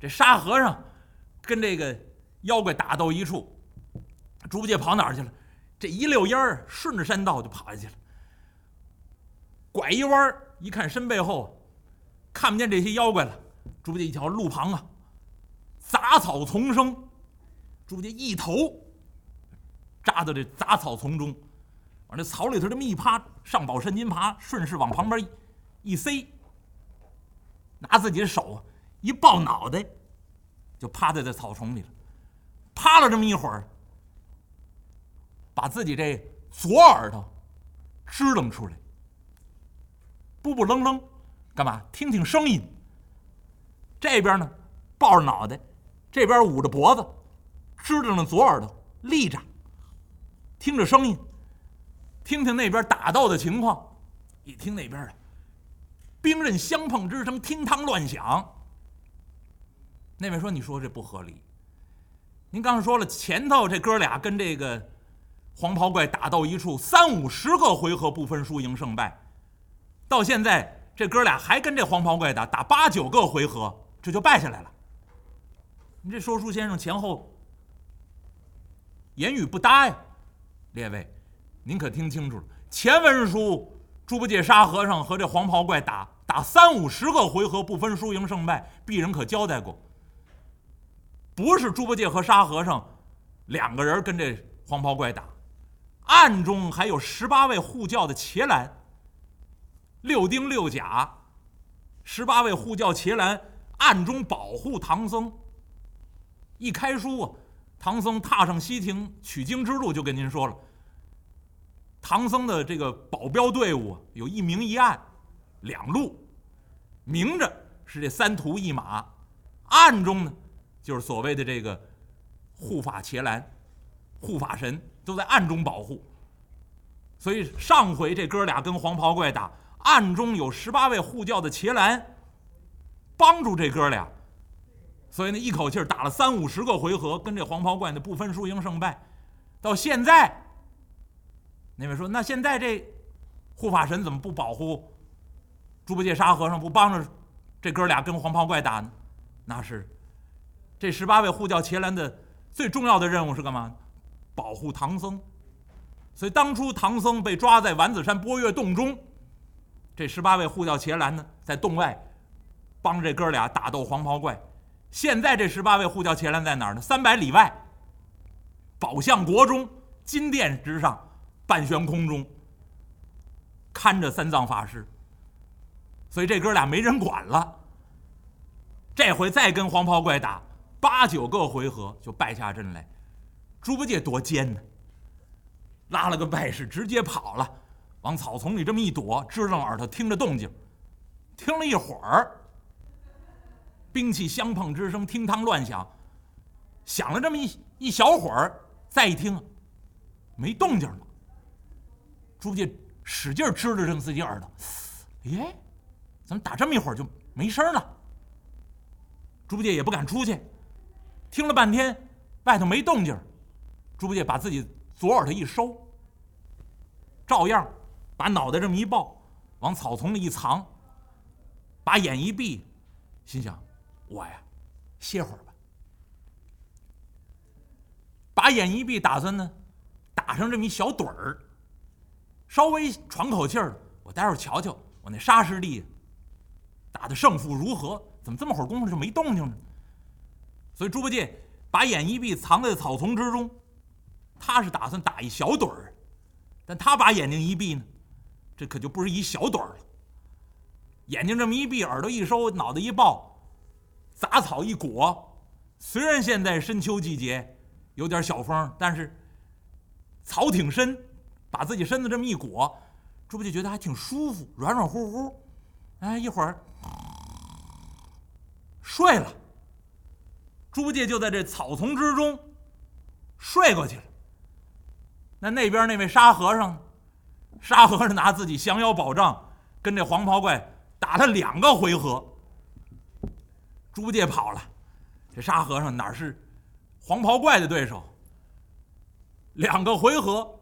这沙和尚跟这个妖怪打斗一处，猪八戒跑哪儿去了？这一溜烟儿顺着山道就跑下去了。拐一弯儿一看身背后，看不见这些妖怪了。猪八戒一瞧路旁啊，杂草丛生，猪八戒一头扎到这杂草丛中，往这草里头这么一趴，上宝山金耙顺势往旁边一塞，拿自己的手一抱脑袋，就趴在这草丛里了。趴了这么一会儿，把自己这左耳朵支棱出来，不不愣愣，干嘛？听听声音。这边呢，抱着脑袋，这边捂着脖子，支棱着左耳朵，立着，听着声音，听听那边打斗的情况。一听那边的兵刃相碰之声，听汤乱响。那位说：“你说这不合理。您刚才说了，前头这哥俩跟这个黄袍怪打到一处，三五十个回合不分输赢胜败，到现在这哥俩还跟这黄袍怪打，打八九个回合。”这就败下来了。你这说书先生前后言语不搭呀，列位，您可听清楚了。前文书猪八戒、沙和尚和这黄袍怪打打三五十个回合不分输赢胜败，鄙人可交代过，不是猪八戒和沙和尚两个人跟这黄袍怪打，暗中还有十八位护教的伽蓝，六丁六甲，十八位护教伽蓝。暗中保护唐僧。一开书啊，唐僧踏上西庭取经之路，就跟您说了，唐僧的这个保镖队伍有一明一暗两路，明着是这三徒一马，暗中呢就是所谓的这个护法伽蓝、护法神都在暗中保护。所以上回这哥俩跟黄袍怪打，暗中有十八位护教的伽蓝。帮助这哥俩，所以呢，一口气打了三五十个回合，跟这黄袍怪那不分输赢胜败。到现在，那位说：“那现在这护法神怎么不保护猪八戒、沙和尚，不帮着这哥俩跟黄袍怪打呢？”那是这十八位护教伽蓝的最重要的任务是干嘛？保护唐僧。所以当初唐僧被抓在丸子山波月洞中，这十八位护教伽蓝呢，在洞外。帮这哥俩打斗黄袍怪，现在这十八位护教伽蓝在哪儿呢？三百里外，宝象国中金殿之上，半悬空中看着三藏法师。所以这哥俩没人管了。这回再跟黄袍怪打八九个回合就败下阵来，猪八戒多奸呢，拉了个败势直接跑了，往草丛里这么一躲，支棱耳朵听着动静，听了一会儿。兵器相碰之声，听汤乱响，响了这么一一小会儿，再一听，没动静了。猪八戒使劲支着正自己耳朵，耶，怎么打这么一会儿就没声了？猪八戒也不敢出去，听了半天，外头没动静，猪八戒把自己左耳朵一收，照样把脑袋这么一抱，往草丛里一藏，把眼一闭，心想。我呀，歇会儿吧。把眼一闭，打算呢，打上这么一小盹儿，稍微喘口气儿。我待会儿瞧瞧，我那沙师弟打的胜负如何？怎么这么会儿功夫就没动静呢？所以猪八戒把眼一闭，藏在草丛之中。他是打算打一小盹儿，但他把眼睛一闭呢，这可就不是一小盹儿了。眼睛这么一闭，耳朵一收，脑袋一抱。杂草一裹，虽然现在深秋季节有点小风，但是草挺深，把自己身子这么一裹，猪八戒觉得还挺舒服，软软乎乎。哎，一会儿 睡了。猪八戒就在这草丛之中睡过去了。那那边那位沙和尚，沙和尚拿自己降妖宝杖跟这黄袍怪打了两个回合。猪八戒跑了，这沙和尚哪是黄袍怪的对手？两个回合，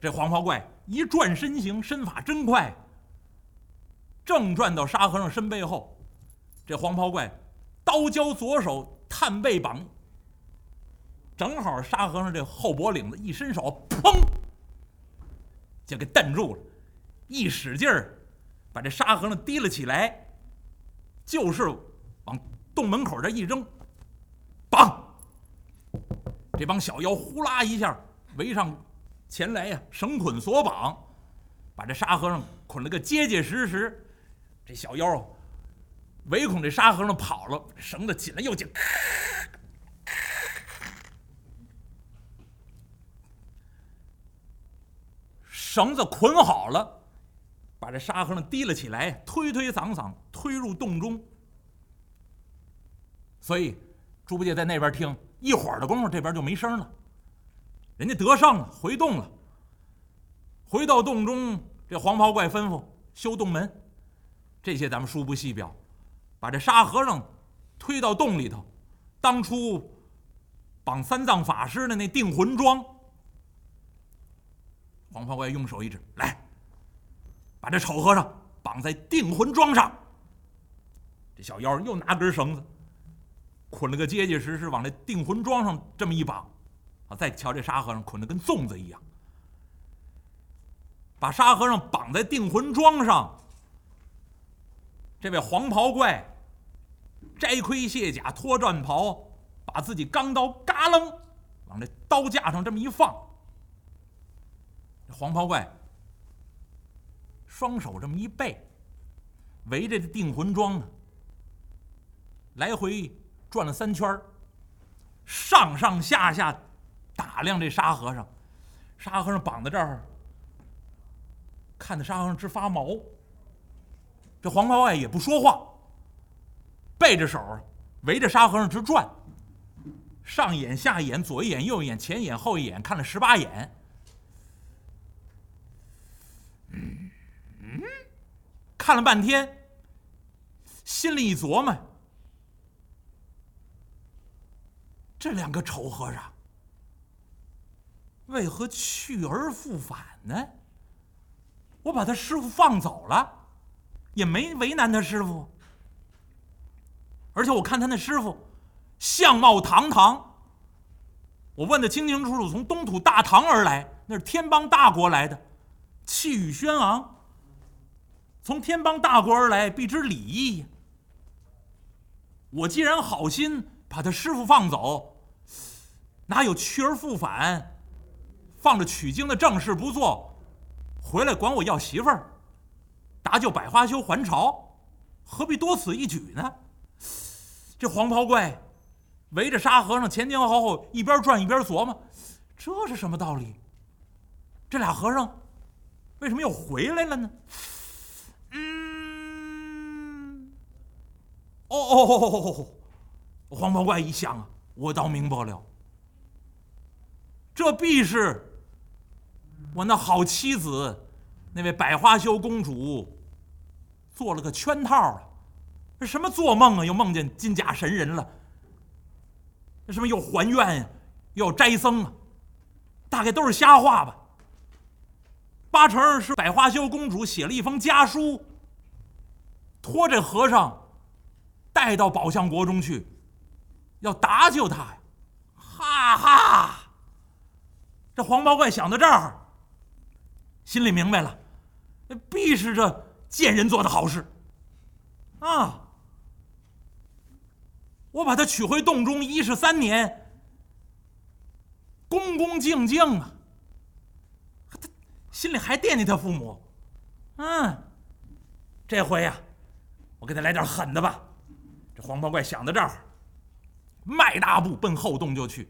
这黄袍怪一转身形，身法真快，正转到沙和尚身背后，这黄袍怪刀交左手，探背绑，正好沙和尚这后脖领子一伸手，砰，就给蹬住了，一使劲儿，把这沙和尚提了起来，就是往洞门口这一扔，绑，这帮小妖呼啦一下围上前来呀，绳捆索绑，把这沙和尚捆了个结结实实。这小妖唯恐这沙和尚跑了，绳子紧了又紧，绳子捆好了，把这沙和尚提了起来，推推搡搡推入洞中。所以猪八戒在那边听，一会儿的功夫，这边就没声了。人家得胜了，回洞了。回到洞中，这黄袍怪吩咐修洞门。这些咱们书不细表，把这沙和尚推到洞里头。当初绑三藏法师的那定魂桩，黄袍怪用手一指，来，把这丑和尚绑在定魂桩上。这小妖又拿根绳子，捆了个结结实实，往这定魂桩上这么一绑。啊，再瞧这沙和尚捆得跟粽子一样，把沙和尚绑在定魂桩上。这位黄袍怪摘盔卸甲脱战袍，把自己钢刀嘎楞往这刀架上这么一放。黄袍怪双手这么一背，围着这定魂桩呢，来回转了三圈上上下下打量这沙和尚。沙和尚绑在这儿，看的沙和尚直发毛。这黄袍怪也不说话，背着手围着沙和尚直转，上眼下眼左一眼右一眼前眼后一眼看了十八眼，嗯嗯，看了半天，心里一琢磨：这两个丑和尚为何去而复返呢？我把他师傅放走了。也没为难他师傅，而且我看他那师傅相貌堂堂，我问的清清楚楚，从东土大唐而来，那是天邦大国来的，气宇轩昂。从天邦大国而来，必知礼义。我既然好心把他师傅放走，哪有去而复返，放着取经的正事不做，回来管我要媳妇儿？搭救百花羞还朝，何必多此一举呢？这黄袍怪围着沙和尚前前后后一边转一边琢磨，这是什么道理？这俩和尚为什么又回来了呢？嗯，哦哦哦哦哦！黄袍怪一想啊，我倒明白了，这必是我那好妻子。那位百花羞公主做了个圈套啊！这什么做梦啊？又梦见金甲神人了？那什么又还愿呀？又要斋僧啊？大概都是瞎话吧。八成是百花羞公主写了一封家书，托这和尚带到宝象国中去，要搭救他呀！哈哈！这黄毛怪想到这儿，心里明白了。必是这贱人做的好事，啊！我把他娶回洞中，一十三年，恭恭敬敬啊。他心里还惦记他父母，嗯，这回呀，我给他来点狠的吧。这黄袍怪想到这儿，迈大步奔后洞就去。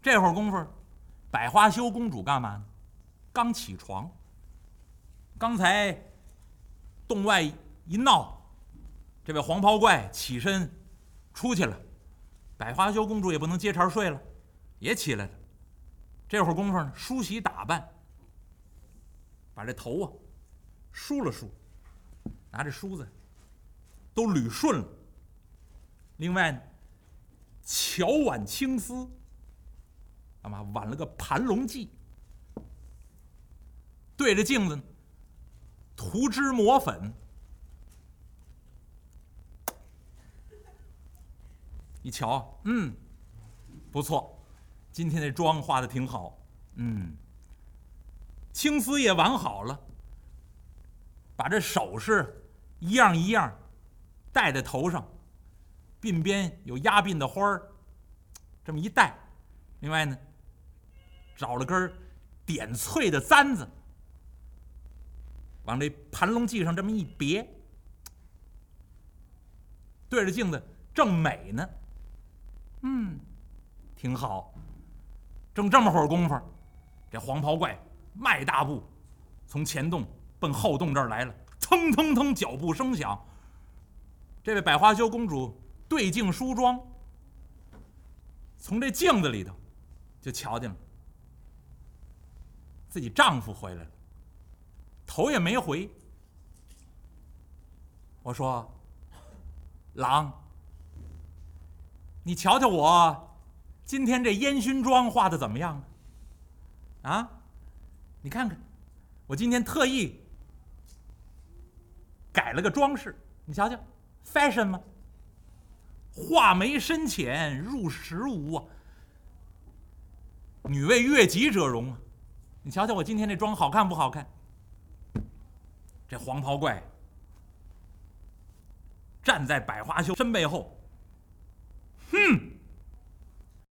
这会儿功夫，百花羞公主干嘛呢？刚起床。刚才洞外一闹，这位黄袍怪起身出去了，百花羞公主也不能接茬睡了，也起来了。这会儿功夫呢，梳洗打扮，把这头啊梳了梳，拿着梳子都捋顺了。另外呢，巧挽青丝，干嘛挽了个盘龙髻，对着镜子。涂脂抹粉，一瞧，嗯，不错，今天这妆化的挺好，嗯，青丝也挽好了，把这首饰一样一样戴在头上，鬓边有压鬓的花儿，这么一戴，另外呢，找了根点翠的簪子，往这盘龙髻上这么一别，对着镜子正美呢。嗯，挺好。正这么会儿功夫，这黄袍怪迈大步从前洞奔后洞这儿来了，蹭蹭蹭，脚步声响。这位百花羞公主对镜梳妆，从这镜子里头就瞧见了自己丈夫回来了，头也没回。我说：“郎。”你瞧瞧我，今天这烟熏妆化的怎么样啊？啊，你看看，我今天特意改了个装饰，你瞧瞧，fashion 吗？画眉深浅入时无啊，女为悦己者容啊！你瞧瞧我今天这妆好看不好看？这黄袍怪站在百花羞身背后。Hmm.